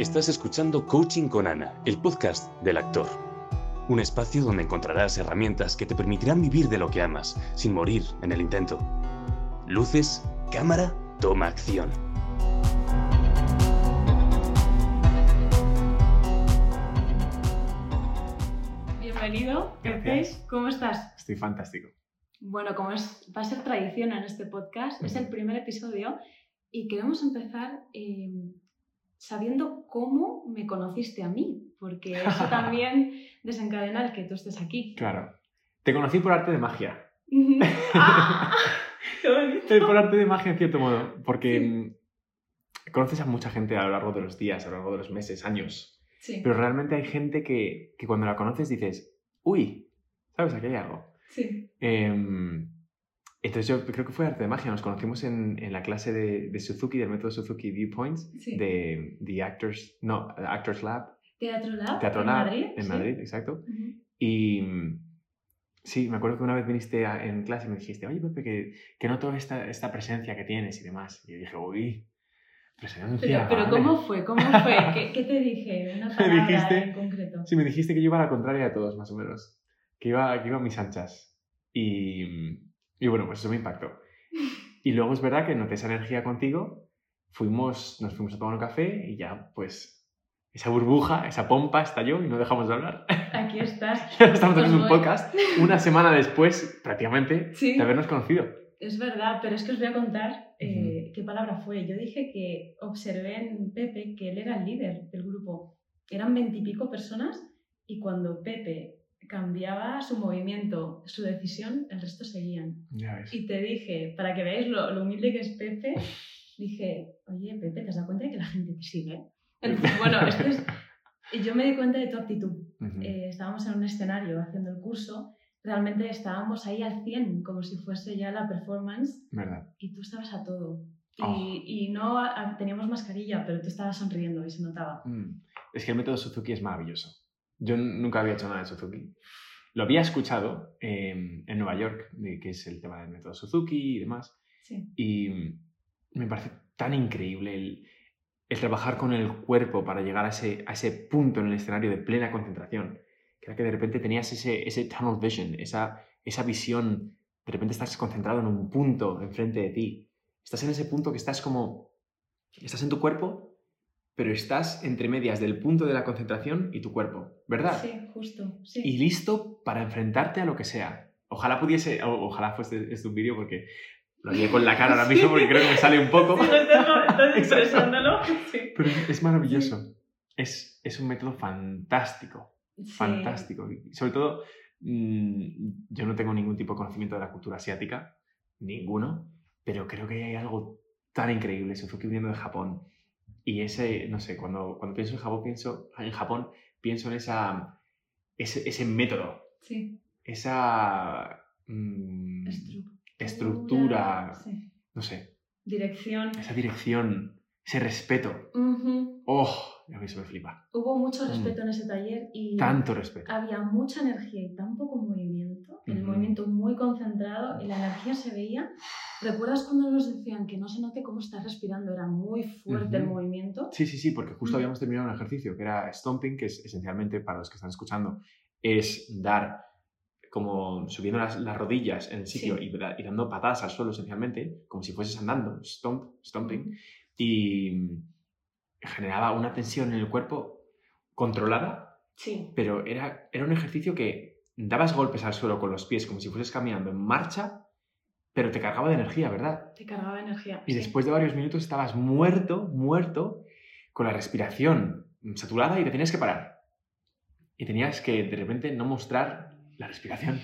Estás escuchando Coaching con Ana, el podcast del actor. Un espacio donde encontrarás herramientas que te permitirán vivir de lo que amas, sin morir en el intento. Luces, cámara, toma acción. Bienvenido, Gracias. ¿cómo estás? Estoy fantástico. Bueno, como es, va a ser tradición en este podcast, es el primer episodio y queremos empezar eh, sabiendo cómo me conociste a mí, porque eso también desencadena el que tú estés aquí. Claro. Te conocí por arte de magia. ¡Ah! Eh, Por arte de magia, en cierto modo. Porque Sí. mm, conoces a mucha gente a lo largo de los días, a lo largo de los meses, años. Sí, Pero realmente hay gente que, que cuando la conoces dices, uy, ¿sabes? Aquí hay algo. sí, Em, entonces yo creo que fue arte de magia. Nos conocimos en, en la clase de, de Suzuki, del método Suzuki Viewpoints, Sí. de The Actors, no, Actors Lab, Teatro Lab, Teatro en Lab, Madrid. en sí. Madrid, exacto. Ujú. Y mm, sí, me acuerdo que una vez viniste a- en clase y me dijiste, oye, Pepe, que, que noto esta, esta presencia que tienes y demás. Y yo dije, uy, presencia. Pero, pero vale". ¿cómo fue? ¿Cómo fue? ¿Qué, qué te dije? Una palabra dijiste- en concreto. Sí, me dijiste que yo iba a la contraria de todos, más o menos. Que iba, que iba a mis anchas. Y, y bueno, pues eso me impactó. Y luego es verdad que noté esa energía contigo. Fuimos, nos fuimos a tomar un café y ya, pues, esa burbuja, esa pompa estalló y no dejamos de hablar. Aquí estás. Estamos haciendo un Pues voy. podcast una semana después, prácticamente, Sí. de habernos conocido. Es verdad, pero es que os voy a contar eh, qué palabra fue. Yo dije que observé en Pepe que él era el líder del grupo. Eran veintipico personas y cuando Pepe cambiaba su movimiento, su decisión, el resto seguían. Ya ves. Y te dije, para que veáis lo, lo humilde que es Pepe, dije, oye, Pepe, ¿te has dado cuenta de que la gente te sigue? Entonces, bueno, esto es... yo me di cuenta de tu actitud. Ujú. Eh, estábamos en un escenario haciendo el curso, realmente estábamos ahí al 100, como si fuese ya la performance, ¿Verdad? y tú estabas a todo. Y, Oh. y no a- a- teníamos mascarilla, pero tú estabas sonriendo y se notaba. Mm. Es que el método Suzuki es maravilloso. Yo nunca había hecho nada de Suzuki. Lo había escuchado eh, en Nueva York, de que es el tema del método Suzuki y demás. Sí, Y me parece tan increíble el, el trabajar con el cuerpo para llegar a ese, a ese punto en el escenario de plena concentración. Que era que de repente tenías ese, ese tunnel vision, esa, esa visión, de repente estás concentrado en un punto enfrente de ti. Estás en ese punto que estás como, estás en tu cuerpo, pero estás entre medias del punto de la concentración y tu cuerpo, ¿verdad? sí, justo. Sí. y listo para enfrentarte a lo que sea. Ojalá pudiese, o- ojalá fuese este un vídeo porque lo haría con la cara ahora mismo porque creo que me sale un poco. Sí, estás- expresándolo. Sí. Pero es, maravilloso. Es, es un método fantástico, Sí. fantástico. Y sobre todo, mm, yo no tengo ningún tipo de conocimiento de la cultura asiática, ninguno, pero creo que hay algo tan increíble. Suzuki viniendo de Japón. Y ese, no sé, cuando, cuando pienso en Japón, pienso, en Japón, pienso en esa, ese, ese método, Sí. esa mm, estructura, Sí. no sé, Dirección. esa dirección, ese respeto. ¡Oh! A mí eso me flipa. Hubo mucho Mm. respeto en ese taller y Tanto respeto. había mucha energía y tan poco movimiento, el Ujú. movimiento muy concentrado y la energía se veía. ¿Recuerdas cuando nos decían que no se note cómo estás respirando? Era muy fuerte el Ujú. movimiento. Sí, sí, sí, porque justo Mm. habíamos terminado un ejercicio que era stomping, que es esencialmente, para los que están escuchando, es dar como subiendo las, las rodillas en el sitio Sí. y, y dando patadas al suelo esencialmente, como si fueses andando, stomp, stomping, Ujú. y mm, generaba una tensión en el cuerpo controlada, Sí, pero era, era un ejercicio que dabas golpes al suelo con los pies como si fueses caminando en marcha, pero te cargaba de energía, ¿verdad? te cargaba energía. Y sí. después de varios minutos estabas muerto, muerto, con la respiración saturada y te tenías que parar. Y tenías que de repente no mostrar la respiración.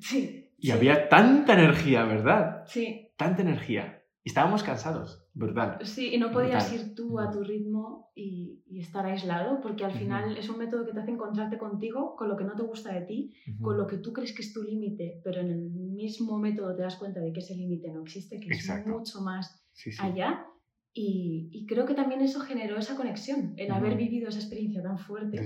Sí. Y sí, había tanta energía, ¿verdad? Sí, Tanta energía. Y estábamos cansados, brutal. sí, y no podías Brutal. ir tú a tu ritmo y, y estar aislado, porque al final es un método que te hace encontrarte contigo, con lo que no te gusta de ti, con lo que tú crees que es tu límite, pero en el mismo método te das cuenta de que ese límite no existe, que Exacto. es mucho más Sí, sí. allá. Y, y creo que también eso generó esa conexión, el haber Ujú. vivido esa experiencia tan fuerte.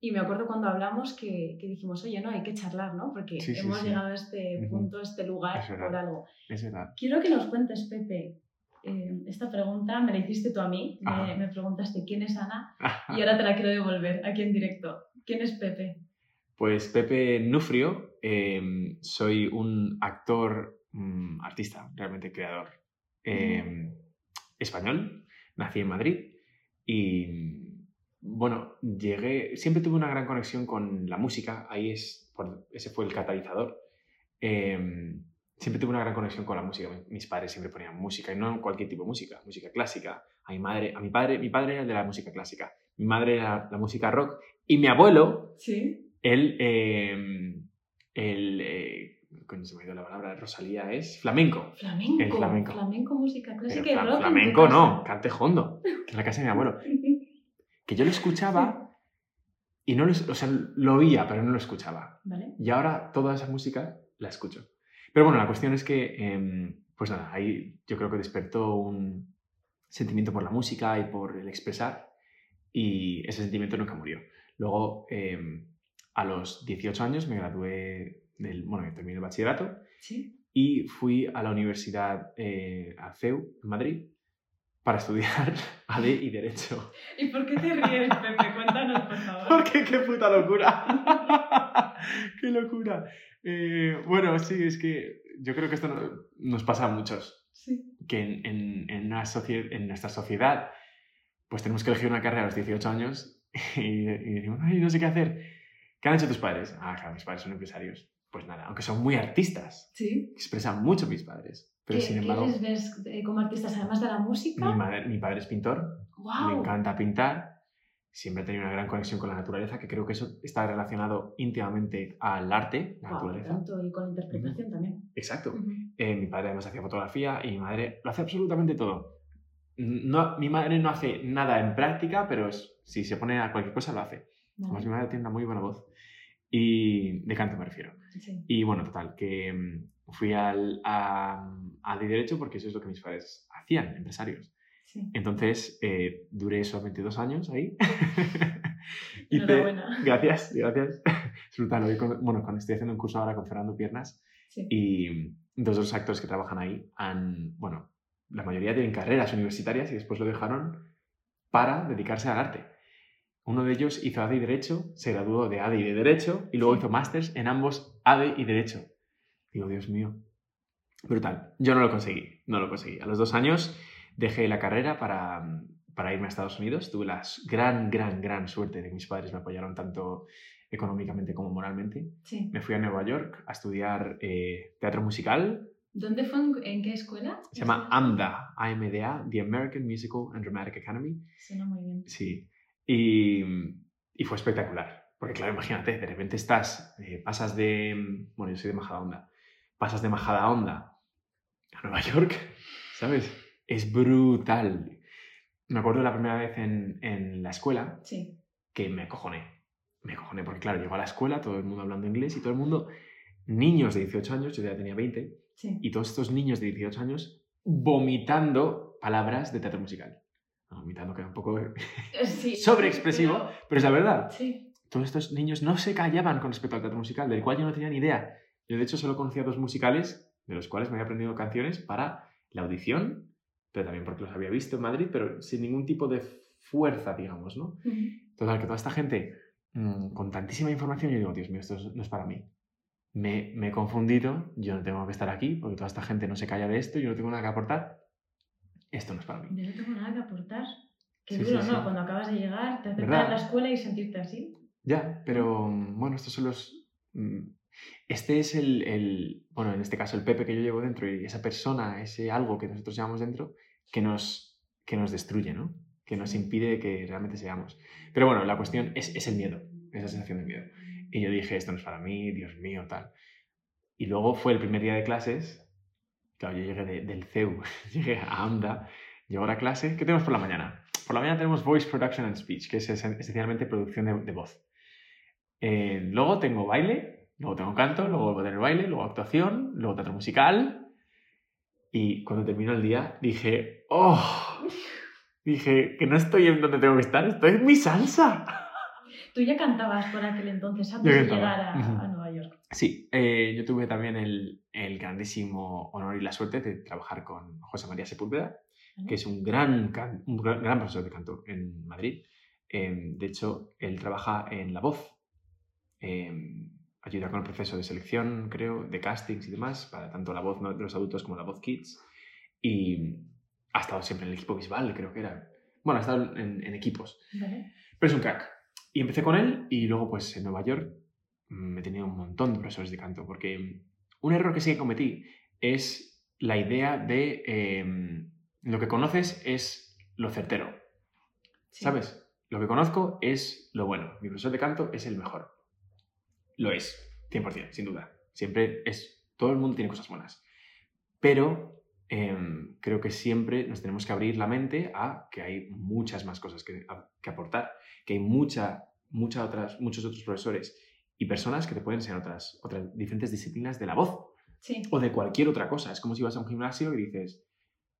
Y me acuerdo cuando hablamos que, que dijimos, oye, no, hay que charlar, ¿no? Porque Sí, hemos llegado a este punto, a este lugar Es por algo. Es. Quiero que nos cuentes, Pepe, eh, esta pregunta me la hiciste tú a mí. Me, me preguntaste quién es Ana y ahora te la quiero devolver aquí en directo. ¿Quién es Pepe? Pues Pepe Nufrio, eh, soy un actor, mm, artista, realmente creador, eh, español, nací en Madrid y bueno, llegué, siempre tuve una gran conexión con la música, ahí es, por- ese fue el catalizador. Siempre tuve una gran conexión con la música, mis padres siempre ponían música y no cualquier tipo de música, música clásica. A mi madre, a mi padre, mi padre era de la música clásica, mi madre era la música rock y mi abuelo Sí. él, eh, el, eh, se me ha ido la palabra, Rosalía es flamenco. Flamenco. El flamenco. música clásica y rock. en flamenco no, cante hondo, que es la casa de mi abuelo. Que yo lo escuchaba y no lo, o sea, lo oía, pero no lo escuchaba. ¿Vale? Y ahora toda esa música la escucho. Pero bueno, la cuestión es que, em, pues nada, ahí yo creo que despertó un sentimiento por la música y por el expresar y ese sentimiento nunca murió. Luego, em, a los 18 años me gradué del, bueno, terminé el bachillerato Sí. y fui a la universidad, eh, a CEU, en Madrid, para estudiar AD y Derecho. ¿Y por qué te ríes, Pepe? Cuéntanos, por favor. Porque qué puta locura. qué locura. Eh, bueno, sí, es que yo creo que esto no- nos pasa a muchos. Sí. Que en, en, en una en nuestra sociedad, pues tenemos que elegir una carrera a los 18 años y, y decimos, ay, no sé qué hacer. ¿Qué han hecho tus padres? Ah, claro, mis padres son empresarios. Pues nada, aunque son muy artistas, Sí. expresan mucho mis padres. Pero ¿Qué, sin qué embargo, les ves eh, como artistas, además de la música? mi, madre- mi padre es pintor, ¡Wow! me encanta pintar, siempre he tenido una gran conexión con la naturaleza, que creo que eso está relacionado íntimamente al arte, la Guau, naturaleza. tanto y con la interpretación también. Exacto. Eh, mi padre además hacía fotografía y mi madre lo hace absolutamente todo. No, mi madre no hace nada en práctica, pero es- si se pone a cualquier cosa lo hace. Vale. Además, mi madre tiene una muy buena voz. Y de canto me refiero. Sí. Y bueno, total, que mm, fui al, a, a de Derecho porque eso es lo que mis padres hacían, empresarios. Sí. Entonces, eh, duré solamente dos años ahí. Hice- gracias, gracias. Es brutal. hoy con- bueno, cuando estoy haciendo un curso ahora con Fernando Piernas Sí. y dos de los actores que trabajan ahí han, bueno, la mayoría tienen carreras universitarias y después lo dejaron para dedicarse al arte. Uno de ellos hizo ADE y Derecho, se graduó de ADE y de Derecho y luego Sí. hizo másters en ambos ADE y Derecho. Digo, Dios mío, brutal. Yo no lo conseguí, no lo conseguí. A los dos años dejé la carrera para, para irme a Estados Unidos. Tuve la gran, gran, gran suerte de que mis padres me apoyaron tanto económicamente como moralmente. Sí. Me fui a Nueva York a estudiar eh, teatro musical. ¿Dónde fue? ¿En, qué escuela? Se llama AMDA, AMDA, The American Musical and Dramatic Academy. Suena muy bien. Sí. Y, y fue espectacular. Porque claro, imagínate, de repente estás, eh, pasas de... Bueno, yo soy de Majadahonda. Pasas de Majadahonda a Nueva York, ¿sabes? Es brutal. Me acuerdo la primera vez en, en la escuela Sí. que me acojoné. Me acojoné porque, claro, llego a la escuela, todo el mundo hablando inglés y todo el mundo, niños de 18 años, yo ya tenía 20, Sí. y todos estos niños de 18 años vomitando palabras de teatro musical. No, vomitando queda un poco... Sí. Sobreexpresivo. Pero- Pero es la verdad. Sí. Todos estos niños no se callaban con respecto al teatro musical, del cual yo no tenía ni idea. Yo, de hecho, solo conocía dos musicales, de los cuales me había aprendido canciones para la audición, pero también porque los había visto en Madrid, pero sin ningún tipo de fuerza, digamos, ¿no? Ujú. Total, que toda esta gente mm, con tantísima información, yo digo, Dios mío, esto es- no es para mí. Me, me he confundido, yo no tengo que estar aquí, porque toda esta gente no se calla de esto, yo no tengo nada que aportar. Esto no es para mí. Yo no tengo nada que aportar. Qué Sí, duro, sí, ¿no? sí. Cuando acabas de llegar, te aceptan en la escuela y sentirte así. Ya, pero mm, bueno, estos son los... mm, Este es el, el- bueno, en este caso el Pepe que yo llevo dentro y esa persona, ese algo que nosotros llevamos dentro, que nos, que nos destruye, ¿no? Que nos impide que realmente seamos. Pero bueno, la cuestión es, es el miedo, esa sensación de miedo. Y yo dije, esto no es para mí, Dios mío, tal. Y luego fue el primer día de clases, claro, yo llegué de- del CEU, llegué a AMDA, llego a la clase, ¿qué tenemos por la mañana? Por la mañana tenemos Voice Production and Speech, que es esen- esencialmente producción de, de voz. Eh, luego tengo baile, luego tengo canto, luego vuelvo a tener baile, luego actuación, luego teatro musical. Y cuando terminó el día dije, ¡oh! Dije que no estoy en donde tengo que estar, estoy en mi salsa. Tú ya cantabas por aquel entonces, antes de llegar a, a Nueva York. Sí, eh, yo tuve también el, el grandísimo honor y la suerte de trabajar con José María Sepúlveda, que es un gran, can- un gran, gran profesor de canto en Madrid. Eh, de hecho, él trabaja en La Voz. Eh, ayuda con el proceso de selección, creo, de castings y demás, para tanto La Voz de los adultos como La Voz Kids. Y ha estado siempre en el equipo visual, creo que era. Bueno, ha estado en, en equipos. Vale. Pero es un crack. Y empecé con él y luego pues en Nueva York mm, me he tenido un montón de profesores de canto porque un error que sí que cometí es la idea de em, lo que conoces es lo certero, Sí. ¿sabes? Lo que conozco es lo bueno. Mi profesor de canto es el mejor. Lo es, 100%, sin duda. Siempre es, todo el mundo tiene cosas buenas. Pero em, creo que siempre nos tenemos que abrir la mente a que hay muchas más cosas que, a- que aportar, que hay mucha, mucha otras, muchos otros profesores y personas que te pueden enseñar otras, otras diferentes disciplinas de la voz Sí. o de cualquier otra cosa. Es como si vas a un gimnasio y dices,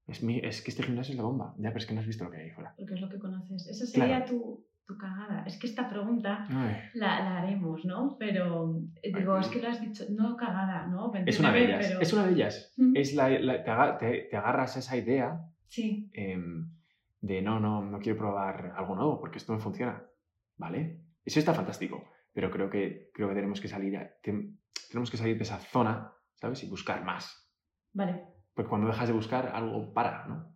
es, mi- es que este gimnasio es la bomba. Ya, pero es que no has visto lo que hay ahí fuera. Porque es lo que conoces. Esa sería Claro. tu, tu cagada. Es que esta pregunta la, la haremos, ¿no? Pero eh, digo, Ay, es que lo has dicho, no cagada, ¿no? es una de ellas. pero- Es una de ellas. Mm. Es la, la- te, aga- te- te agarras a esa idea Sí, em, de no, no, no quiero probar algo nuevo porque esto no funciona. ¿Vale? Eso está fantástico. Pero creo que, creo que tenemos que salir, a- tenemos que salir de esa zona, ¿sabes? Y buscar más. vale. Porque cuando dejas de buscar, algo para, ¿no?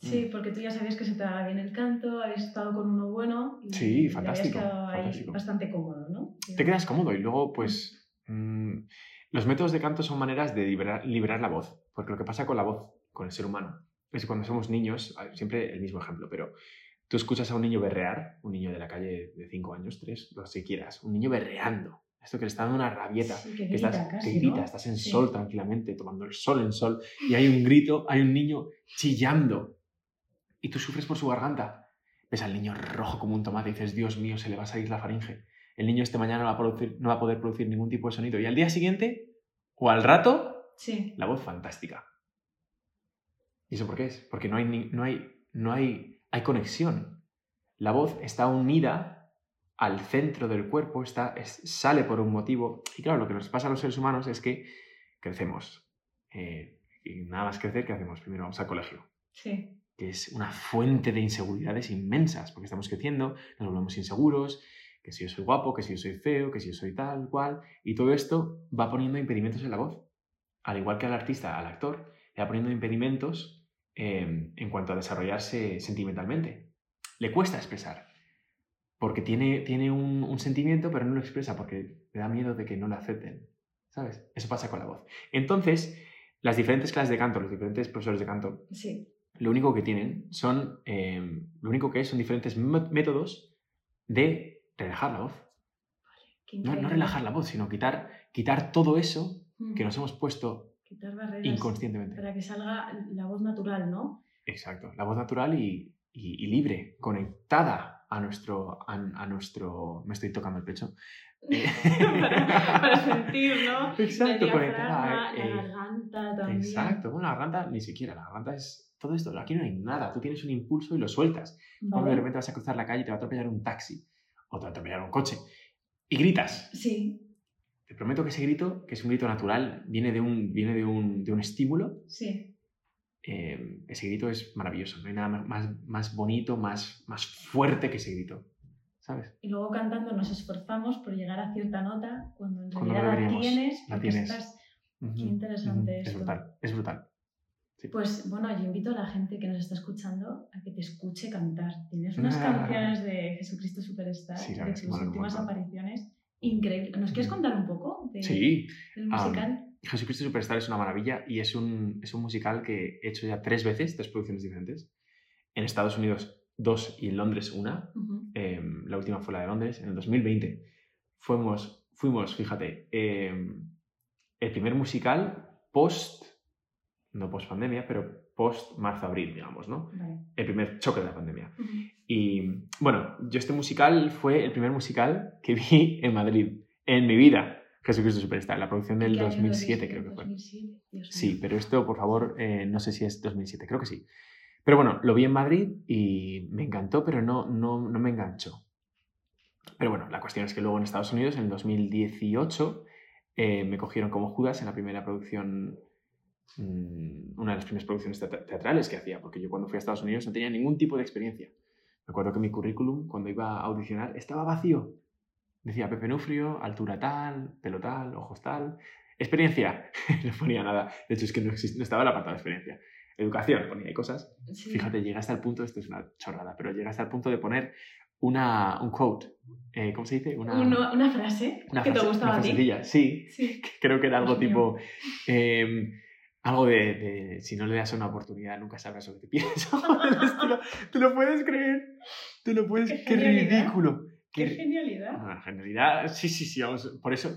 Sí, Mm. porque tú ya sabías que se te daba bien el canto, habías estado con uno bueno y Sí, fantástico, habías quedado ahí fantástico. bastante cómodo, ¿no? te quedas cómodo y luego pues mm, los métodos de canto son maneras de liberar, liberar la voz porque lo que pasa con la voz con el ser humano es que cuando somos niños siempre el mismo ejemplo pero tú escuchas a un niño berrear un niño de la calle de 5 años 3 lo que quieras un niño berreando esto que le está dando una rabieta Sí, que que estás, grita que casi, grita, ¿no? estás en Sí. sol tranquilamente tomando el sol en sol y hay un grito hay un niño chillando y tú sufres por su garganta ves al niño rojo como un tomate y dices, Dios mío, se le va a salir la faringe. El niño este mañana no va a, producir- no va a poder producir ningún tipo de sonido. Y al día siguiente, o al rato, Sí, la voz fantástica. ¿Y eso por qué es? Porque no hay, ni- no hay, no hay, hay conexión. La voz está unida al centro del cuerpo, está, es- sale por un motivo. Y claro, lo que nos pasa a los seres humanos es que crecemos. Eh, y nada más crecer, ¿qué hacemos? Primero vamos al colegio sí, que es una fuente de inseguridades inmensas, porque estamos creciendo, nos volvemos inseguros, que si yo soy guapo, que si yo soy feo, que si yo soy tal, cual, y todo esto va poniendo impedimentos en la voz. Al igual que al artista, al actor, le va poniendo impedimentos eh, en cuanto a desarrollarse sentimentalmente. Le cuesta expresar, porque tiene, tiene un, un sentimiento, pero no lo expresa porque le da miedo de que no lo acepten. ¿Sabes? Eso pasa con la voz. Entonces, las diferentes clases de canto, los diferentes profesores de canto, sí. Lo único que tienen son, eh, lo único que es son diferentes mé- métodos de relajar la voz. No, no relajar la voz, sino quitar, quitar todo eso Mm. que nos hemos puesto Quitar barreras inconscientemente. para que salga la voz natural, ¿no? Exacto, la voz natural y, y- y libre, conectada a nuestro, a, a nuestro... Me estoy tocando el pecho. Para, para sentir, ¿no? Exacto, la conectada. diafragma, eh, la garganta también. Exacto, bueno, la garganta ni siquiera, la garganta es todo esto, aquí no hay nada, tú tienes un impulso y lo sueltas. Cuando de Vale. repente vas a cruzar la calle y te va a atropellar un taxi o te va a atropellar un coche y gritas. Sí, Te prometo que ese grito, que es un grito natural, viene de un, viene de un, de un estímulo. sí. eh, ese grito es maravilloso. No hay nada más, más bonito, más, más fuerte que ese grito. ¿Sabes? Y luego cantando nos esforzamos por llegar a cierta nota cuando en realidad la tienes. La tienes. estás- Ujú, interesante ujú. Es esto. brutal, es brutal. Pues bueno, yo invito a la gente que nos está escuchando a que te escuche cantar. Tienes unas Ah. canciones de Jesucristo Superstar, Sí, de tus últimas apariciones. Increíble. ¿Nos quieres Mm. contar un poco de- Sí, del musical? Jesucristo Superstar es una maravilla y es un, es un musical que he hecho ya tres veces, tres producciones diferentes. En Estados Unidos dos y en Londres una. Eh, la última fue la de Londres, en el 2020. Fuimos, fuimos fíjate, eh, el primer musical post, no post pandemia, pero post marzo-abril, digamos, ¿no? Vale. El primer choque de la pandemia. Y bueno, yo este musical fue el primer musical que vi en Madrid, en mi vida. Jesucristo Superstar, la producción del ¿En qué año 2007 lo creo que fue. 2007, Dios Sí, pero esto, por favor, eh, no sé si es 2007, creo que sí. Pero bueno, lo vi en Madrid y me encantó, pero no, no, no me enganchó. Pero bueno, la cuestión es que luego en Estados Unidos, en el 2018, eh, me cogieron como Judas en la primera producción una de las primeras producciones teat- teatrales que hacía, porque yo cuando fui a Estados Unidos no tenía ningún tipo de experiencia. Me acuerdo que mi currículum, cuando iba a audicionar, estaba vacío. Decía Pepe Nufrio, altura tal, pelo tal, ojos tal. Experiencia, no ponía nada. De hecho, es que no, exist- no estaba el apartado de experiencia. Educación, ponía ahí cosas. Sí. Fíjate, llega hasta el punto, esto es una chorrada, pero llega hasta el punto de poner una, un quote. Eh, ¿Cómo se dice? Una, Uno- una frase una que te frase- gustaba una a ti. sí. Sí. Creo que era algo Dios tipo. Algo de, de, si no le das una oportunidad nunca sabrás lo que te ¿Te lo puedes creer? ¿Te lo puedes Qué ¡Qué genialidad. ridículo! Qué Qué- genialidad. Bueno, en realidad, sí, sí, sí, vamos, por eso...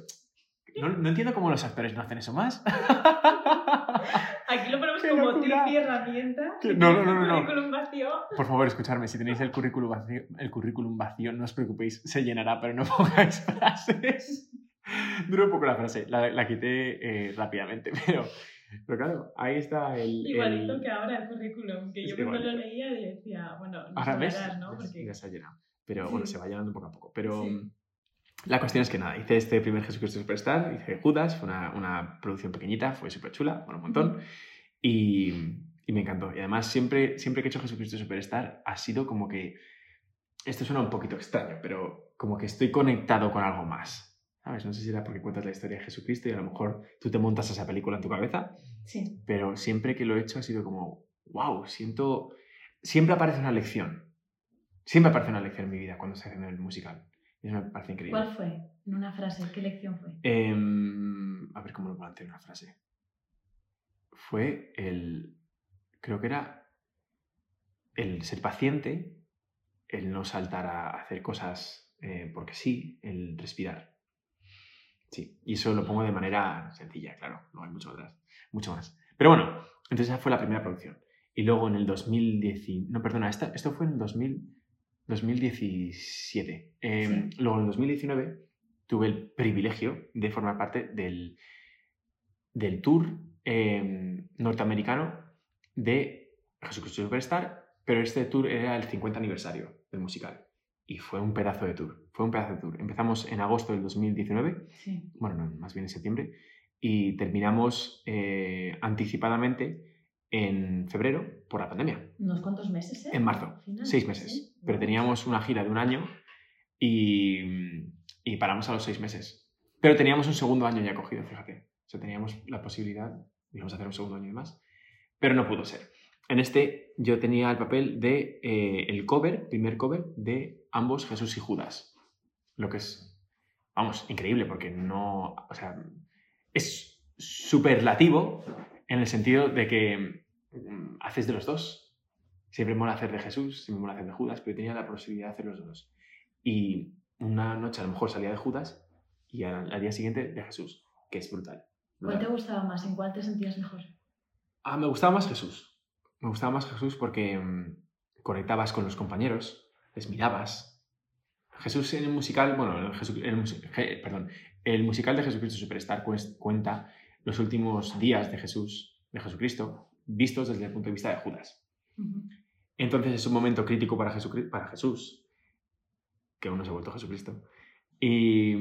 No, no entiendo cómo los actores no hacen eso más. Aquí lo ponemos ¡Qué como tip y herramienta. Que- no, no, no, no. currículum vacío. Por favor, escuchadme, si tenéis el currículum vacío, el currículum vacío, no os preocupéis, se llenará, pero no pongáis frases. Duró un poco la frase, la, la quité eh, rápidamente, pero, pero claro, ahí está el... Igualito el- que ahora el currículum, que Es yo cuando lo leía y decía, bueno, no Ahora ves, sabrás, ¿no? ya, Porque ya se ha llenado. Pero bueno, se va llenando poco a poco. Pero Sí. mm, la cuestión es que nada, hice este primer Jesucristo Superstar, hice Judas, fue una, una producción pequeñita, fue súper chula, bueno, un montón. Y, y me encantó. Y además, siempre, siempre que he hecho Jesucristo Superstar, ha sido como que. Esto suena un poquito extraño, pero como que estoy conectado con algo más. ¿Sabes? No sé si era porque cuentas la historia de Jesucristo y a lo mejor tú te montas esa película en tu cabeza, sí, pero siempre que lo he hecho ha sido como, wow, siento. Siempre aparece una lección. Siempre aparece una lección en mi vida cuando estoy haciendo el musical. Y eso me parece increíble. ¿cuál fue? En una frase, ¿qué lección fue? Em, a ver cómo lo planteo en una frase. Fue el. Creo que era. El ser paciente, el no saltar a hacer cosas eh, porque sí, el respirar. Sí, y eso lo pongo de manera sencilla, claro, no hay mucho más. Mucho más. Pero bueno, entonces esa fue la primera producción. Y luego en el 2010. No, perdona, esta, esto fue en 2000, 2017. Em, Luego en 2019 tuve el privilegio de formar parte del, del tour em, norteamericano de Jesucristo Superstar, pero este tour era el 50 aniversario del musical. Y fue un pedazo de tour, fue un pedazo de tour. Empezamos en agosto del 2019, Sí. bueno, no, más bien en septiembre, y terminamos eh, anticipadamente en febrero por la pandemia. ¿Unos cuantos meses, eh? En marzo, final, seis meses. sí. Pero teníamos una gira de un año y, y paramos a los seis meses. Pero teníamos un segundo año ya cogido, fíjate. O sea, teníamos la posibilidad, íbamos a hacer un segundo año y más, pero no pudo ser. En este yo tenía el papel de eh, el cover, primer cover de ambos Jesús y Judas. Lo que es, vamos, increíble porque no, o sea, es superlativo en el sentido de que mm, haces de los dos. Siempre mola hacer de Jesús, siempre mola hacer de Judas, pero tenía la posibilidad de hacer los dos. Y una noche a lo mejor salía de Judas y al, al día siguiente de Jesús, que es brutal. ¿Cuál te gustaba más? ¿En cuál te sentías mejor? Ah, me gustaba más Jesús. Me gustaba más Jesús porque mm, conectabas con los compañeros, les mirabas. Jesús en el musical, bueno, el, el perdón, el musical de Jesucristo Superstar cuenta los últimos días de Jesús, de Jesucristo, vistos desde el punto de vista de Judas. Entonces es un momento crítico para, Jesucri- para Jesús, que aún no se ha vuelto Jesucristo, y,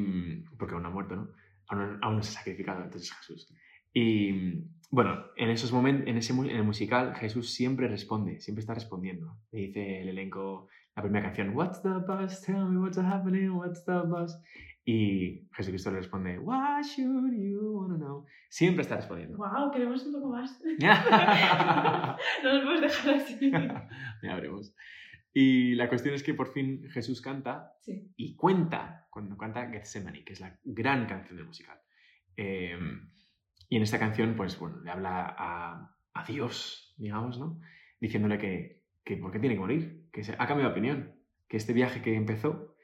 porque aún no ha muerto, ¿no? Aún, aún no se ha sacrificado, entonces Jesús. Y bueno, en esos momentos, en, ese, en el musical, Jesús siempre responde, siempre está respondiendo. Le dice el elenco la primera canción, What's the buzz? Tell me what's happening, what's the buzz? Y Jesucristo le responde, Why should you wanna know? Siempre está respondiendo. ¡Wow! Queremos un poco más. ya no nos puedes dejar así. veremos. Y la cuestión es que por fin Jesús canta Sí. y cuenta cuando canta Gethsemane, que es la gran canción del musical. Eh, y en esta canción, pues bueno, le habla a, a Dios, digamos, ¿no? Diciéndole que, que por qué tiene que morir, que se, ha cambiado de opinión, que este viaje que empezó,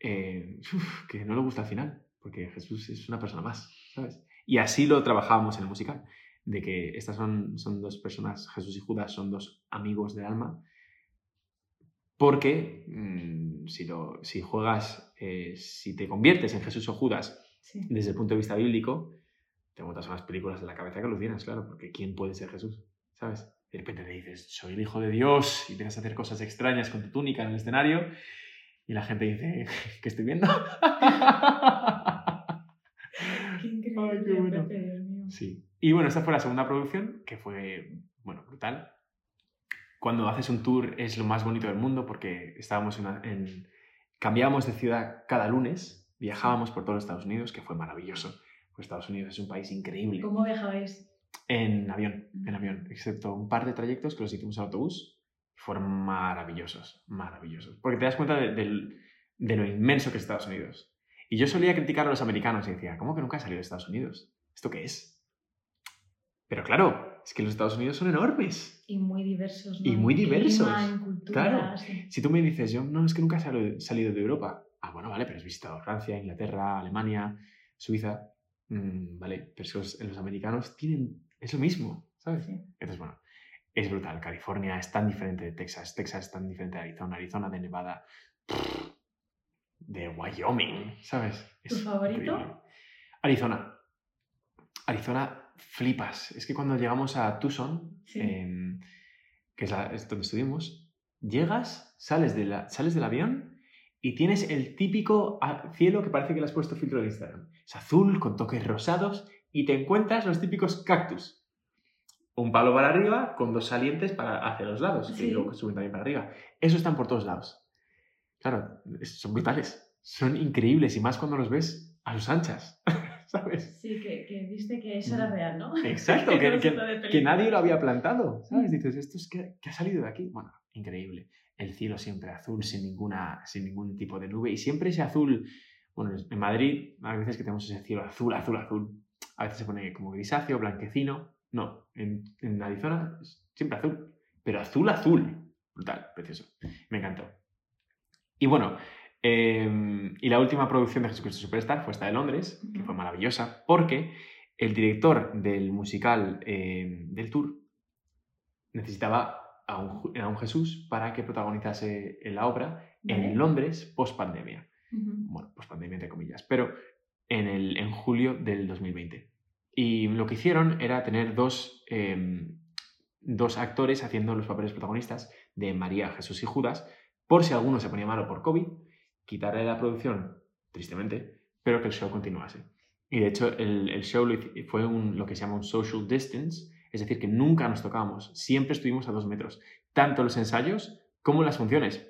eh, uf, que no le gusta al final, porque Jesús es una persona más, ¿sabes? Y así lo trabajábamos en el musical, de que estas son, son dos personas, Jesús y Judas, son dos amigos del alma, porque mm, si, lo, si juegas, eh, si te conviertes en Jesús o Judas Sí. desde el punto de vista bíblico, te montas unas películas en la cabeza que alucinas, claro, porque ¿quién puede ser Jesús? ¿Sabes? De repente te dices, soy el Hijo de Dios y empiezas a hacer cosas extrañas con tu túnica en el escenario y la gente dice, ¿qué estoy viendo? Qué increíble, Ay, qué bueno. Pepe. Sí, Y bueno, esta fue la segunda producción, que fue, bueno, brutal. Cuando haces un tour es lo más bonito del mundo porque estábamos en, una- en- cambiábamos de ciudad cada lunes, viajábamos por todos los Estados Unidos, que fue maravilloso. Pues Estados Unidos es un país increíble. ¿Cómo viajabais? En avión, en avión, excepto un par de trayectos que los hicimos en autobús, fueron maravillosos, maravillosos. Porque te das cuenta de, lo inmenso que es Estados Unidos. Y yo solía criticar a los americanos y decía, ¿cómo que nunca has salido de Estados Unidos? ¿Esto qué es? Pero claro, es que los Estados Unidos son enormes. Y muy diversos, ¿no? Y muy clima, diversos. en cultura, Claro. sí. Si tú me dices, yo no, es que nunca he salido- salido de Europa. Ah, bueno, vale, pero has visitado Francia, Inglaterra, Alemania, Suiza. Mm, vale, pero los, los americanos tienen, es lo mismo, ¿sabes? Sí. Entonces, bueno, es brutal. California es tan diferente de Texas, Texas es tan diferente de Arizona, Arizona de Nevada, de Wyoming, ¿sabes? ¿Tu Es favorito? increíble. Arizona. Arizona, flipas. Es que cuando llegamos a Tucson, Sí. em, que es, la- es donde estuvimos, llegas, sales, de la- sales del avión y tienes el típico a- cielo que parece que le has puesto filtro de Instagram. Es azul, con toques rosados, y te encuentras los típicos cactus. Un palo para arriba con dos salientes para hacia los lados, Sí. y luego suben también para arriba. Eso están por todos lados. Claro, son brutales, son increíbles, y más cuando los ves a sus anchas, ¿sabes? Sí, que, que viste que eso era real, ¿no? Exacto, Que que, que- que nadie lo había plantado, ¿sabes? Dices, esto es que, que ha salido de aquí. Bueno, increíble. El cielo siempre azul, sin, ninguna, sin ningún tipo de nube. Y siempre ese azul, bueno, en Madrid a veces que tenemos ese cielo azul, azul, azul. A veces se pone como grisáceo, blanquecino. No, en, en Arizona siempre azul. Pero azul, azul. Brutal, precioso. Me encantó. Y bueno, eh, y la última producción de Jesucristo Superstar fue esta de Londres, que fue maravillosa, porque el director del musical eh, del tour necesitaba a un, Ju- a un Jesús para que protagonizase la obra Vale. en Londres post pandemia. Bueno, post pandemia entre comillas, pero en, el, en julio del 2020. Y lo que hicieron era tener dos, eh, dos actores haciendo los papeles protagonistas de María, Jesús y Judas, por si alguno se ponía malo por COVID, quitarle la producción, tristemente, pero que el show continuase. Y de hecho, el, el show fue un- lo que se llama un social distance, es decir, que nunca nos tocábamos, siempre estuvimos a dos metros, tanto los ensayos como las funciones.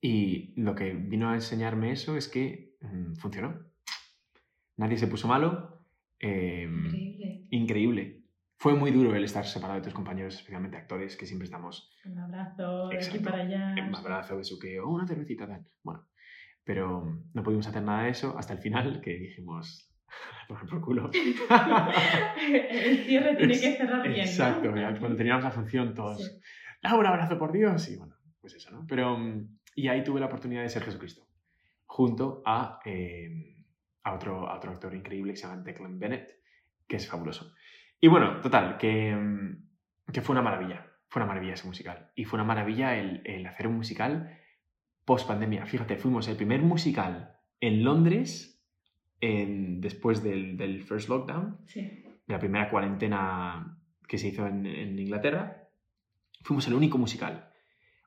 Y lo que vino a enseñarme eso es que mm, funcionó. Nadie se puso malo. eh, Increíble. increíble. Fue muy duro el estar separado de tus compañeros, especialmente actores, que siempre estamos Un abrazo de aquí para allá. en abrazo, besuqueo, una cervecita, tal. Bueno, pero no pudimos hacer nada de eso hasta el final, que dijimos, por por culo. El cierre tiene que cerrar bien. ¿no? Exacto, cuando teníamos la función todos, Sí. ¡Ah, un abrazo por Dios! Y bueno, pues eso, ¿no? Pero, mm, y ahí tuve la oportunidad de ser Jesucristo, junto a, eh, a, otro, a otro actor increíble que se llama Declan Bennett, que es fabuloso. Y bueno, total, que, mm, que fue una maravilla, fue una maravilla ese musical. Y fue una maravilla el, el hacer un musical post pandemia. Fíjate, fuimos el primer musical en Londres en- después del, del first lockdown Sí. de la primera cuarentena que se hizo en, en Inglaterra, fuimos el único musical.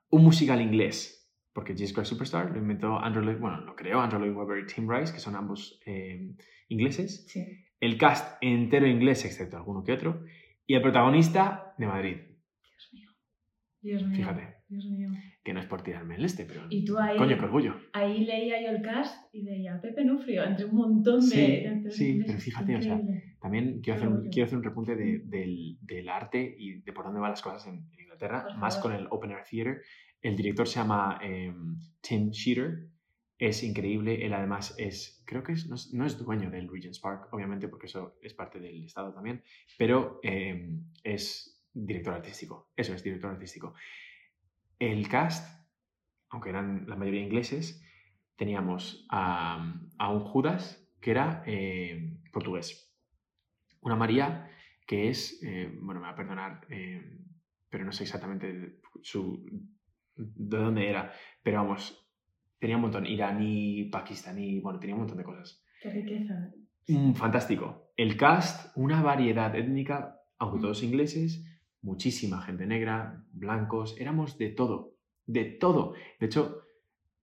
Un musical inglés, porque Jesus Christ Superstar lo inventó Andrew Lloyd, bueno, lo creó Andrew Lloyd Webber y Tim Rice, que son ambos eh, ingleses. Sí. El cast entero inglés, excepto alguno que otro. Y el protagonista de Madrid. Dios mío. Dios mío. Fíjate. Dios mío. Que no es por tirarme el este, pero... Y tú ahí, Coño, qué orgullo. ahí leía yo el cast y veía a Pepe Nufrio entre un montón de. Sí, sí, pero fíjate, o sea, Increíble. También quiero hacer, un, quiero hacer un repunte de- del, del arte y de por dónde van las cosas en, en Inglaterra, más con el Open Air Theatre. El director se llama eh, Tim Sheeter, es increíble, él además es, creo que es, no, es, no es dueño del Regent's Park, obviamente porque eso es parte del Estado también, pero eh, es director artístico, eso es director artístico. El cast, aunque eran la mayoría ingleses, teníamos a, a un Judas que era eh, portugués. Una María que es, eh, bueno, me va a perdonar, eh, pero no sé exactamente su, de dónde era, pero vamos, tenía un montón, iraní, pakistaní, bueno, tenía un montón de cosas. Qué riqueza. Mm, fantástico. El cast, una variedad étnica, aunque Mm. todos ingleses, muchísima gente negra, blancos, éramos de todo, de todo. De hecho,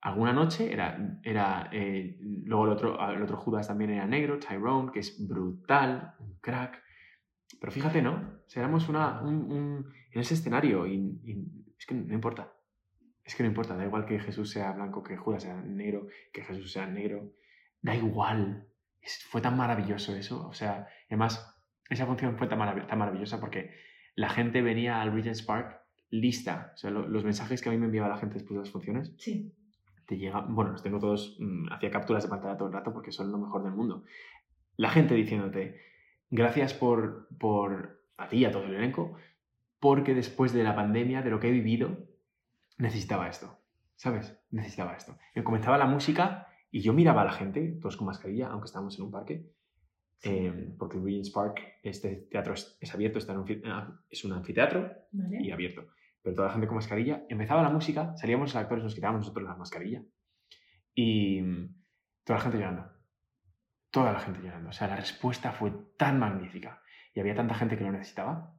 alguna noche era, era eh, luego el otro, el otro Judas también era negro, Tyrone, que es brutal, un crack. Pero fíjate, ¿no? O sea, éramos una, un, un- en ese escenario y, y es que no importa. Es que no importa. Da igual que Jesús sea blanco, que Judas sea negro, que Jesús sea negro. Da igual. Es- fue tan maravilloso eso. O sea, además, esa función fue tan, marav- tan maravillosa porque la gente venía al Regent's Park lista. O sea, lo- los mensajes que a mí me enviaba la gente después de las funciones Sí. te llega, bueno, los tengo todos, mm, hacía capturas de pantalla todo el rato porque son lo mejor del mundo. La gente diciéndote, gracias por, por a ti y a todo el elenco, porque después de la pandemia, de lo que he vivido, necesitaba esto, ¿sabes? Necesitaba esto. Me comenzaba la música y yo miraba a la gente, todos con mascarilla, aunque estábamos en un parque, eh, porque Regent's Park, este teatro es, es abierto, está en un, es un anfiteatro, ¿Vale? y abierto. Pero toda la gente con mascarilla. Empezaba la música, salíamos los actores, nos quitábamos nosotros la mascarilla. Y mm, toda la gente llorando. Toda la gente llorando. O sea, la respuesta fue tan magnífica. Y había tanta gente que lo necesitaba.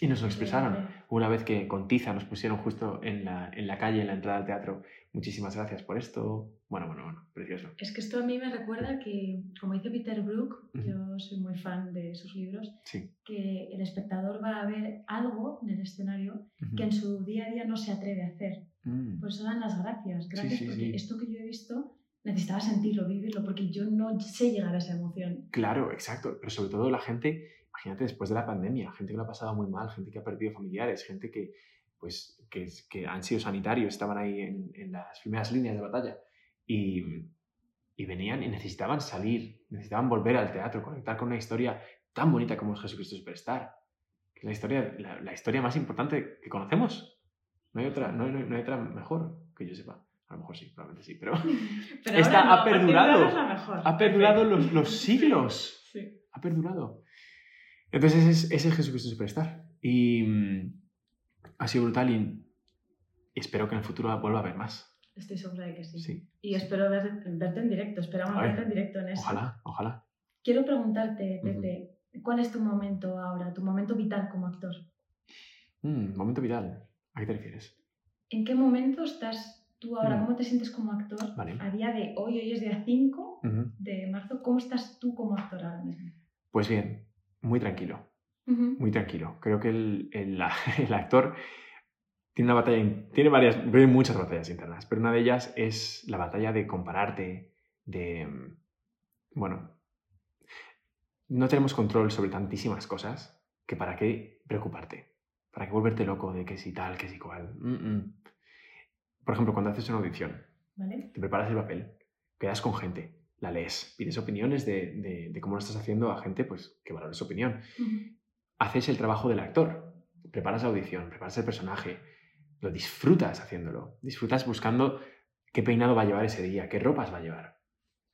Y nos lo expresaron. Una vez que con tiza nos pusieron justo en la, en la calle, en la entrada al teatro, muchísimas gracias por esto. Bueno, bueno, bueno, precioso. Es que esto a mí me recuerda que, como dice Peter Brook, yo soy muy fan de sus libros, Sí. que el espectador va a ver algo en el escenario que en su día a día no se atreve a hacer. Mm. Por eso dan las gracias. Gracias sí, porque esto que yo he visto necesitaba sentirlo, vivirlo, porque yo no sé llegar a esa emoción. Claro, exacto. Pero sobre todo la gente, imagínate después de la pandemia, gente que lo ha pasado muy mal, gente que ha perdido familiares, gente que, pues, que, que han sido sanitarios, estaban ahí en, en las primeras líneas de batalla y, y venían y necesitaban salir, necesitaban volver al teatro, conectar con una historia tan bonita como es Jesucristo Superstar. Que es la historia, la, la historia más importante que conocemos. No hay, otra, no, hay, no hay otra mejor que yo sepa. A lo mejor sí, probablemente sí, pero Pero Esta no, ha perdurado. ha perdurado los, los siglos Sí. ha perdurado. Entonces ese es, ese es Jesucristo Superstar. Y mm, ha sido brutal y espero que en el futuro vuelva a haber más. Estoy segura de que sí. Sí. Y espero ver- verte en directo, esperamos verte en directo en eso. Ojalá, ojalá. Quiero preguntarte. Pepe, ¿cuál es tu momento ahora, tu momento vital como actor? Mm, momento vital. ¿A qué te refieres? ¿En qué momento estás tú ahora? Mm. ¿Cómo te sientes como actor? Vale. A día de hoy, hoy es día 5 Ujú. de marzo, ¿cómo estás tú como actor ahora mismo? Pues bien, muy tranquilo, muy tranquilo. Creo que el, el- actor tiene una batalla, tiene varias, tiene muchas batallas internas, pero una de ellas es la batalla de compararte, de, mm, bueno, no tenemos control sobre tantísimas cosas que para qué preocuparte, para qué volverte loco de que si tal, que si cual. Mm, mm. Por ejemplo, cuando haces una audición, ¿Vale? te preparas el papel, quedas con gente, la lees, pides opiniones de, de- de cómo lo estás haciendo a gente pues, que valore su opinión. Haces el trabajo del actor, preparas la audición, preparas el personaje, lo disfrutas haciéndolo, disfrutas buscando qué peinado va a llevar ese día, qué ropas va a llevar.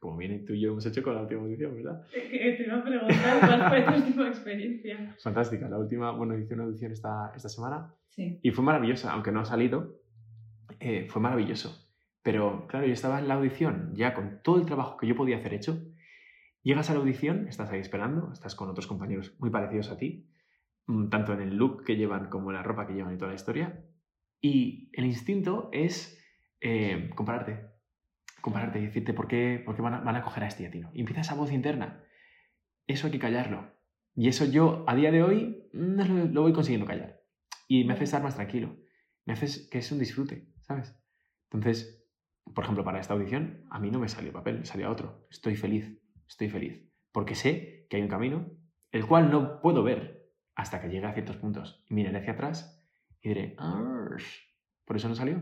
Como bien tú y yo hemos hecho con la última audición, ¿verdad? Eh, Te iba a preguntar cuál fue tu última experiencia. Fantástica, la última, bueno, hice una audición esta, esta semana Sí. Y fue maravillosa, aunque no ha salido, eh, fue maravilloso. Pero claro, yo estaba en la audición ya con todo el trabajo que yo podía hacer hecho. Llegas a la audición, estás ahí esperando, estás con otros compañeros muy parecidos a ti, mm, tanto en el look que llevan como en la ropa que llevan y toda la historia. Y el instinto es eh, compararte, compararte y decirte por qué, por qué van, a, van a coger a este y a ti no. Y empieza esa voz interna. Eso hay que callarlo. Y eso yo, a día de hoy, no lo, lo voy consiguiendo callar. Y me hace estar más tranquilo. Me hace que es un disfrute, ¿sabes? Entonces, por ejemplo, para esta audición, a mí no me salió papel, me salió otro. Estoy feliz, estoy feliz. Porque sé que hay un camino, el cual no puedo ver hasta que llegue a ciertos puntos. Y miraré hacia atrás y diré, "Arsh, ¿por eso no salió?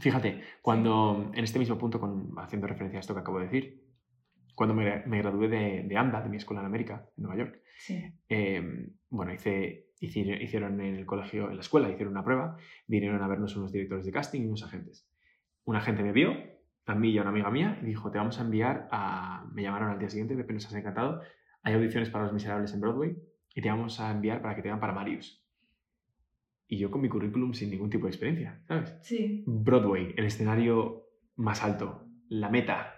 Fíjate, cuando en este mismo punto, con, haciendo referencia a esto que acabo de decir, cuando me, me gradué de, de AMDA, de mi escuela en América, en Nueva York, Sí. eh, bueno, hice, hici- hicieron en el colegio, en la escuela, hicieron una prueba, vinieron a vernos unos directores de casting y unos agentes. Un agente me vio, a mí y a una amiga mía, y dijo, te vamos a enviar a... Me llamaron al día siguiente, Pepe, nos has encantado, hay audiciones para Los Miserables en Broadway, y te vamos a enviar para que te hagan para Marius. Y yo con mi currículum sin ningún tipo de experiencia, ¿sabes? Sí. Broadway, el escenario más alto, la meta,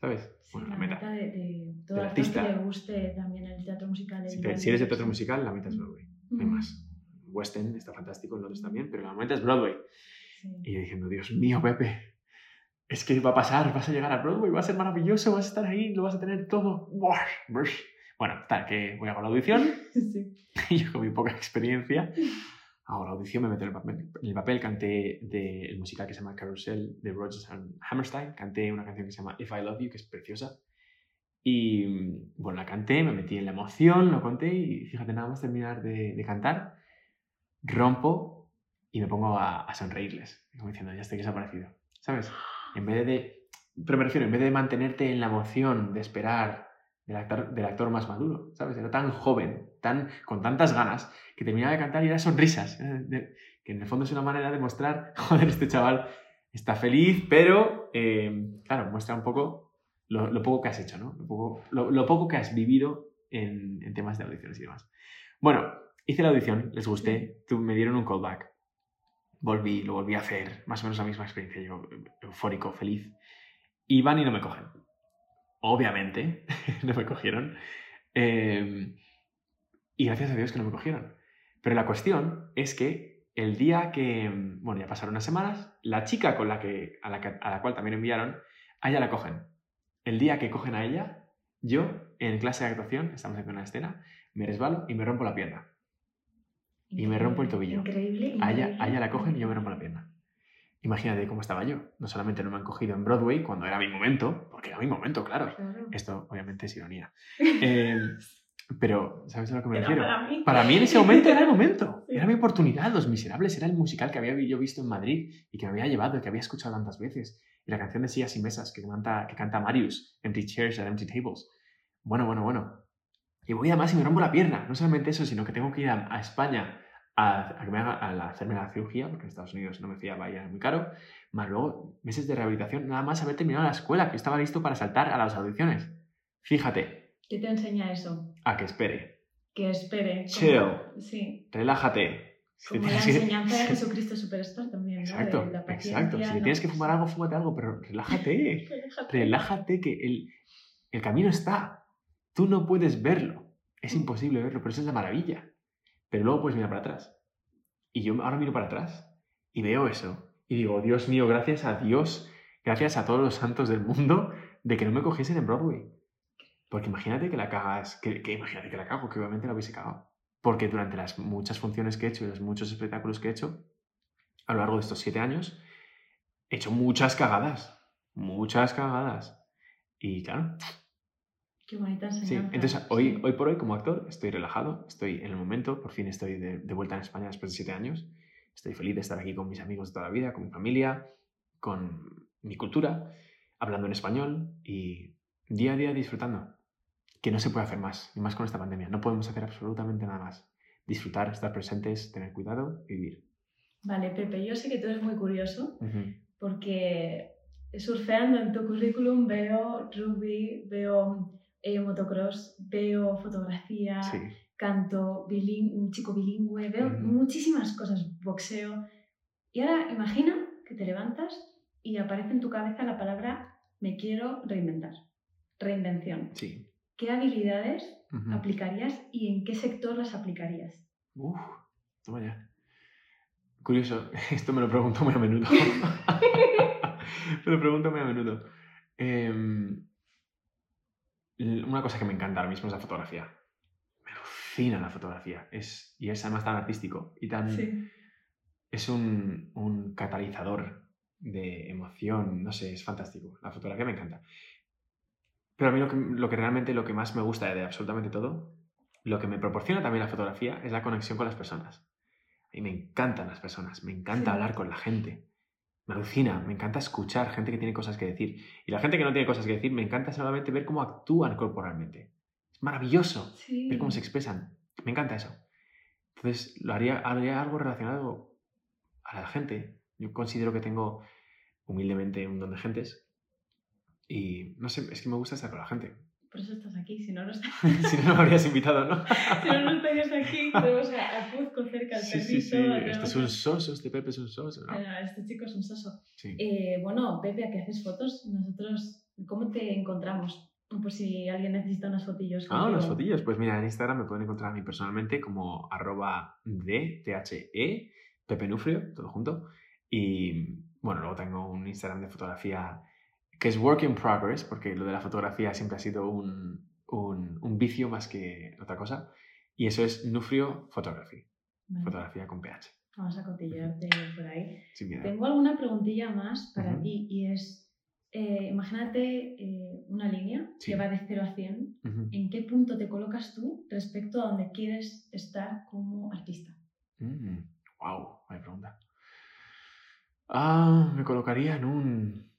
¿sabes? Sí, bueno, la la meta. meta de, de todo actor que artista. le guste también el teatro musical. Si, te- si eres de sí. teatro musical, la meta es Broadway. No hay más. West End está fantástico, en Londres también, pero la meta es Broadway. Sí. Y yo diciendo, Dios mío, Pepe, es que va a pasar, vas a llegar a Broadway, va a ser maravilloso, vas a estar ahí, lo vas a tener todo. Bueno, tal, que voy a la audición Sí. y yo con mi poca experiencia hago la audición, me meto en el papel, en el papel canté del musical que se llama Carousel de Rodgers and Hammerstein, canté una canción que se llama If I Love You, que es preciosa. Y bueno, la canté, me metí en la emoción, lo conté y fíjate, nada más terminar de, de cantar, rompo y me pongo a, a sonreírles, como diciendo, ya estoy que se ha parecido, ¿sabes? En vez de, pero me refiero, en vez de mantenerte en la emoción de esperar del actor, del actor más maduro, ¿sabes? Era tan joven, tan, con tantas ganas, que terminaba de cantar y era sonrisas, ¿eh? Que en el fondo es una manera de mostrar, joder, este chaval está feliz, pero, eh, claro, muestra un poco lo, lo poco que has hecho, ¿no? Lo poco, lo, lo poco que has vivido en, en temas de audiciones y demás. Bueno, hice la audición, les gusté, tu- me dieron un callback. Volví, lo volví a hacer, más o menos la misma experiencia, yo eufórico, feliz. Y van y no me cogen. Obviamente, no me cogieron. Eh, y gracias a Dios que no me cogieron. Pero la cuestión es que el día que, bueno, ya pasaron unas semanas, la chica con la que, a, la que- a la cual también enviaron, a ella la cogen. El día que cogen a ella, yo, en clase de actuación, estamos haciendo una escena, me resbalo y me rompo la pierna. Y me rompo el tobillo. Increíble. A ella, increíble. a ella la cogen y yo me rompo la pierna. Imagínate cómo estaba yo. No solamente no me han cogido en Broadway cuando era mi momento, porque era mi momento, claro. Claro. Esto obviamente es ironía. Eh, pero, ¿sabes a lo que me Era refiero? para mí. Para mí en ese momento era el momento, era mi oportunidad. Los Miserables era el musical que había yo visto en Madrid y que me había llevado y que había escuchado tantas veces. Y la canción de Sillas y Mesas que canta, que canta Marius, Empty Chairs and Empty Tables. Bueno, bueno, bueno. Y voy además y me rompo la pierna. No solamente eso, sino que tengo que ir a, a España a, a que me haga- a hacerme la cirugía, porque en Estados Unidos no me fiaba y era muy caro. Más luego meses de rehabilitación, nada más haber terminado la escuela, que estaba listo para saltar a las audiciones. Fíjate, ¿Qué te enseña eso? a que espere. Que espere. como- Chill. Sí. Relájate. Si Como la que- enseñanza de Jesucristo Superstar también, ¿no? Exacto, De la exacto. Si ¿no? tienes que fumar algo, fúmate algo, pero relájate. Relájate. Relájate que el, el camino está. Tú no puedes verlo. Es imposible verlo, pero es la maravilla. Pero luego puedes mirar para atrás. Y yo ahora miro para atrás y veo eso. Y digo, Dios mío, gracias a Dios, gracias a todos los santos del mundo de que no me cogiesen en Broadway. Porque imagínate que la cagas, que, que imagínate que la cago, que obviamente la hubiese cagado. Porque durante las muchas funciones que he hecho y los muchos espectáculos que he hecho, a lo largo de estos siete años, he hecho muchas cagadas. Muchas cagadas. Y claro, Qué bonita sí. enseñanza. Entonces, hoy, Sí. hoy por hoy, como actor, estoy relajado, estoy en el momento, por fin estoy de, de vuelta en España después de siete años. Estoy feliz de estar aquí con mis amigos de toda la vida, con mi familia, con mi cultura, hablando en español y día a día disfrutando. Que no se puede hacer más, y más con esta pandemia. No podemos hacer absolutamente nada más. Disfrutar, estar presentes, tener cuidado y vivir. Vale, Pepe, yo sé que tú eres muy curioso Ujú. porque surfeando en tu currículum veo rugby, veo eh, motocross, veo fotografía, Sí. canto, un chico bilingüe, veo muchísimas cosas, boxeo. Y ahora imagina que te levantas y aparece en tu cabeza la palabra me quiero reinventar, reinvención. Sí. ¿Qué habilidades aplicarías y en qué sector las aplicarías? Uf, toma ya. Curioso, esto me lo pregunto muy a menudo. me lo pregunto muy a menudo. Em, una cosa que me encanta ahora mismo es la fotografía. Me alucina la fotografía. Es, y es además tan artístico y tan... Es un, un catalizador de emoción, no sé, es fantástico. La fotografía me encanta. Pero a mí lo que, lo que realmente, lo que más me gusta de absolutamente todo, lo que me proporciona también la fotografía es la conexión con las personas. A mí me encantan las personas, me encanta Sí. hablar con la gente. Me alucina, me encanta escuchar gente que tiene cosas que decir. Y la gente que no tiene cosas que decir, me encanta solamente ver cómo actúan corporalmente. Es maravilloso Sí. ver cómo se expresan. Me encanta eso. Entonces, lo haría, haría algo relacionado a la gente. Yo considero que tengo humildemente un don de gentes y no sé, es que me gusta estar con la gente. Por eso estás aquí, si no, no, estás, si no, no me habrías invitado, ¿no? si no, no estarías aquí. Tenemos a, Cuzco cerca, al sí, perrito. sí, sí. Este es un soso, este Pepe es un soso. ¿no? a- Este chico es un soso. Sí. Eh, bueno, Pepe, ¿a qué haces fotos? Nosotros, ¿cómo te encontramos? Por si alguien necesita unas fotillos. Ah, unas fotillos. Pues mira, en Instagram me pueden encontrar a mí personalmente como arroba de, T-H-E, Pepe Nufrio, todo junto. Y bueno, luego tengo un Instagram de fotografía que es work in progress, porque lo de la fotografía siempre ha sido un, un, un vicio más que otra cosa. Y eso es Nufrio Photography, Vale, fotografía con pH. Vamos a cotillearte por ahí. Sin miedo. Tengo alguna preguntilla más para ti y es, eh, imagínate eh, una línea Sí. que va de 0 a 100. Ujú. ¿En qué punto te colocas tú respecto a donde quieres estar como artista? Mm, wow, vaya pregunta. Ah, me colocaría en un.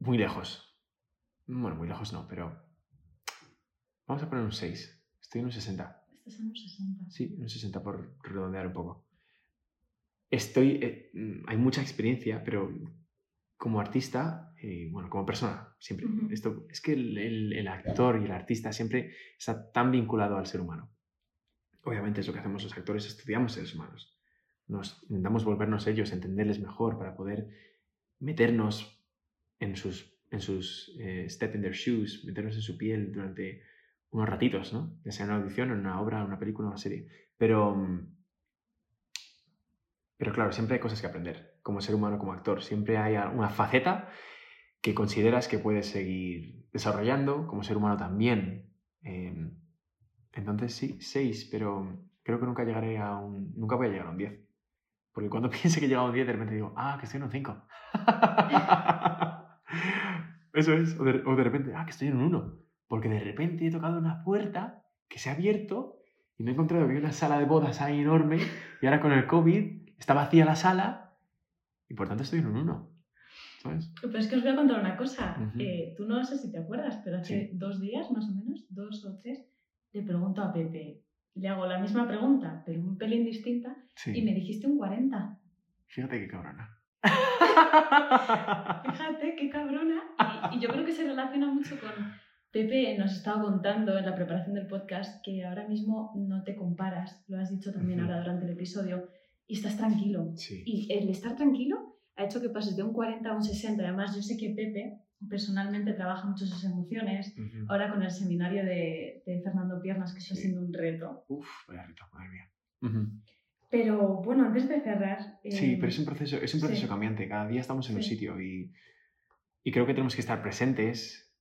Muy lejos. Bueno, muy lejos no, pero. Vamos a poner un 6. Estoy en un 60. Estás en un 60. Sí, un 60 por redondear un poco. Estoy. eh, mm, hay mucha experiencia, pero como artista, eh, bueno, como persona, siempre. Ujú. Esto, es que el, el- el actor y el artista siempre está tan vinculado al ser humano. Obviamente es lo que hacemos los actores, estudiamos seres humanos. Nos intentamos volvernos ellos, entenderles mejor para poder meternos en sus, en sus eh, step in their shoes, meternos en su piel durante unos ratitos, ¿no? Ya sea en una audición, en una obra, en una película, en una serie. Pero, mm, pero claro, siempre hay cosas que aprender, como ser humano, como actor. Siempre hay una faceta que consideras que puedes seguir desarrollando, como ser humano también. Eh, entonces sí, 6, pero creo que nunca llegaré a un... Nunca voy a llegar a un 10. Porque cuando piense que he llegado a un 10, de repente digo, ah, que estoy en un 5. Eso es. O de, o de repente, ah, que estoy en un 1. Porque de repente he tocado una puerta que se ha abierto y me he encontrado hay una sala de bodas ahí enorme y ahora con el COVID está vacía la sala y por tanto estoy en un 1. ¿Sabes? Pero es que os voy a contar una cosa. Eh, tú no sé si te acuerdas, pero hace Sí. dos días más o menos, dos o tres, le pregunto a Pepe. Le hago la misma pregunta, pero un pelín distinta, Sí. y me dijiste un 40. Fíjate qué cabrona. Fíjate qué cabrona. Y, y yo creo que se relaciona mucho con. Pepe nos estaba contando en la preparación del podcast que ahora mismo no te comparas, lo has dicho también Ujú. ahora durante el episodio, y estás tranquilo. Sí. Y el estar tranquilo ha hecho que pases de un 40 a un 60. Además, yo sé que Pepe personalmente trabaja mucho sus emociones. Ujú. Ahora con el seminario de, de Fernando Piernas, que está Sí. siendo un reto. Uf, vaya reto, madre mía. Ujú. Pero bueno, antes de cerrar. Sí, eh, pero es un proceso, es un proceso sí. cambiante. Cada día estamos en un Sí. sitio y, y creo que tenemos que estar presentes,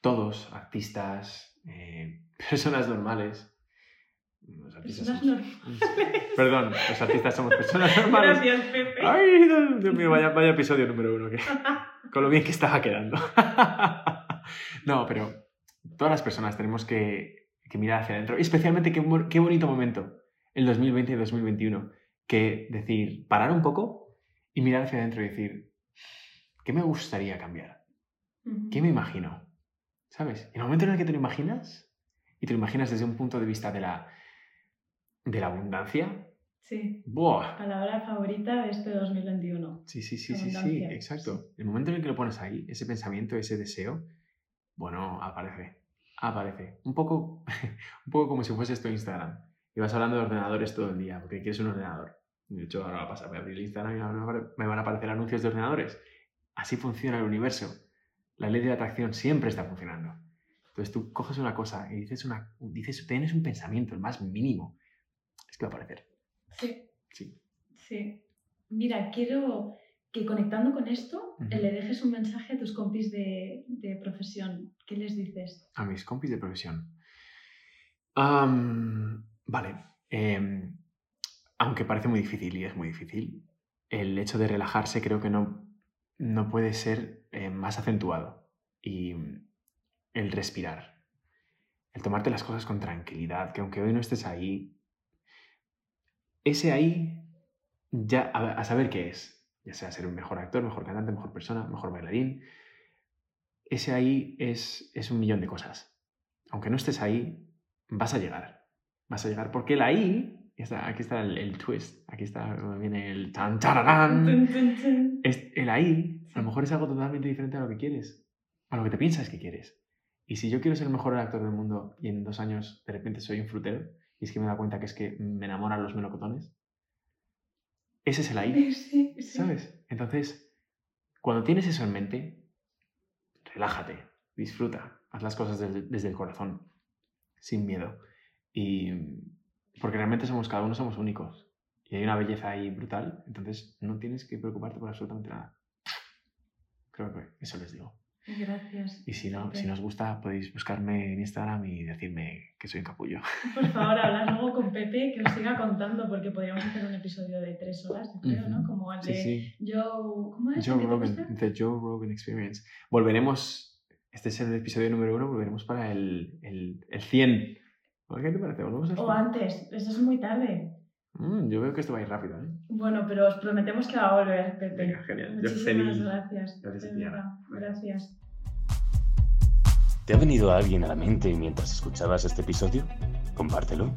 todos, artistas, eh, personas normales. Los artistas Personas somos- normales. Perdón, los artistas somos personas normales. Gracias, Pepe. Ay, Dios mío, vaya, vaya episodio número uno, que, con lo bien que estaba quedando. no, pero todas las personas tenemos que, que mirar hacia adentro. Y especialmente, qué, qué bonito momento, el 2020 y 2021, que decir, parar un poco y mirar hacia adentro y decir, ¿qué me gustaría cambiar? ¿Qué me imagino? ¿Sabes? En el momento en el que te lo imaginas, y te lo imaginas desde un punto de vista de la, de la abundancia, Sí, ¡buah! palabra favorita de este 2021. Sí, sí, sí, sí, sí, exacto. El momento en el que lo pones ahí, ese pensamiento, ese deseo, bueno, aparece, aparece. Un poco, un poco como si fuese esto Instagram. Y vas hablando de ordenadores todo el día, porque quieres un ordenador. De hecho, ahora va a pasar, voy a abrir Instagram y me van a aparecer anuncios de ordenadores. Así funciona el universo. La ley de la atracción siempre está funcionando. Entonces tú coges una cosa y dices, una, dices tienes un pensamiento, el más mínimo. Es que va a aparecer. Sí, Sí. sí. Mira, quiero que conectando con esto le dejes un mensaje a tus compis de, de profesión. ¿Qué les dices? A mis compis de profesión. Am, vale. em, aunque parece muy difícil y es muy difícil, el hecho de relajarse creo que no, no puede ser eh, más acentuado. Y el respirar. El tomarte las cosas con tranquilidad, que aunque hoy no estés ahí, ese ahí, ya a, a saber qué es. Ya sea ser un mejor actor, mejor cantante, mejor persona, mejor bailarín. Ese ahí es, es un millón de cosas. Aunque no estés ahí, vas a llegar. Vas a llegar porque el ahí, está, aquí está el, el twist, aquí está, viene el tan tararán. Es- el ahí, a Sí. lo mejor es algo totalmente diferente a lo que quieres, a lo que te piensas que quieres. Y si yo quiero ser el mejor actor del mundo y en dos años de repente soy un frutero, y es que me da cuenta que es que me enamoran los melocotones, ese es el ahí, Sí, sí. ¿sabes? Entonces, cuando tienes eso en mente, relájate, disfruta, haz las cosas desde, desde el corazón, sin miedo. Y porque realmente somos, cada uno somos únicos. Y hay una belleza ahí brutal, entonces no tienes que preocuparte por absolutamente nada. Creo que eso les digo. Gracias. Y si no, si no os gusta, podéis buscarme en Instagram y decirme que soy un capullo. Por favor, hablar luego con Pepe que os siga contando, porque podríamos hacer un episodio de tres horas, creo, ¿no? Como el Sí, de sí. Joe. ¿Cómo es? Joe ¿El que te Rogan? The Joe Rogan Experience. Volveremos, este es el episodio número uno, volveremos para el, el, el 100. ¿Qué te parece? ¿Volvemos al O 100? antes, eso es muy tarde. Mm, yo veo que esto va a ir rápido, ¿eh? Bueno, pero os prometemos que va a volver, Pepe. Venga, genial. Yo Muchísimas feliz. gracias. Gracias a. Gracias. ¿Te ha venido alguien a la mente mientras escuchabas este episodio? Compártelo.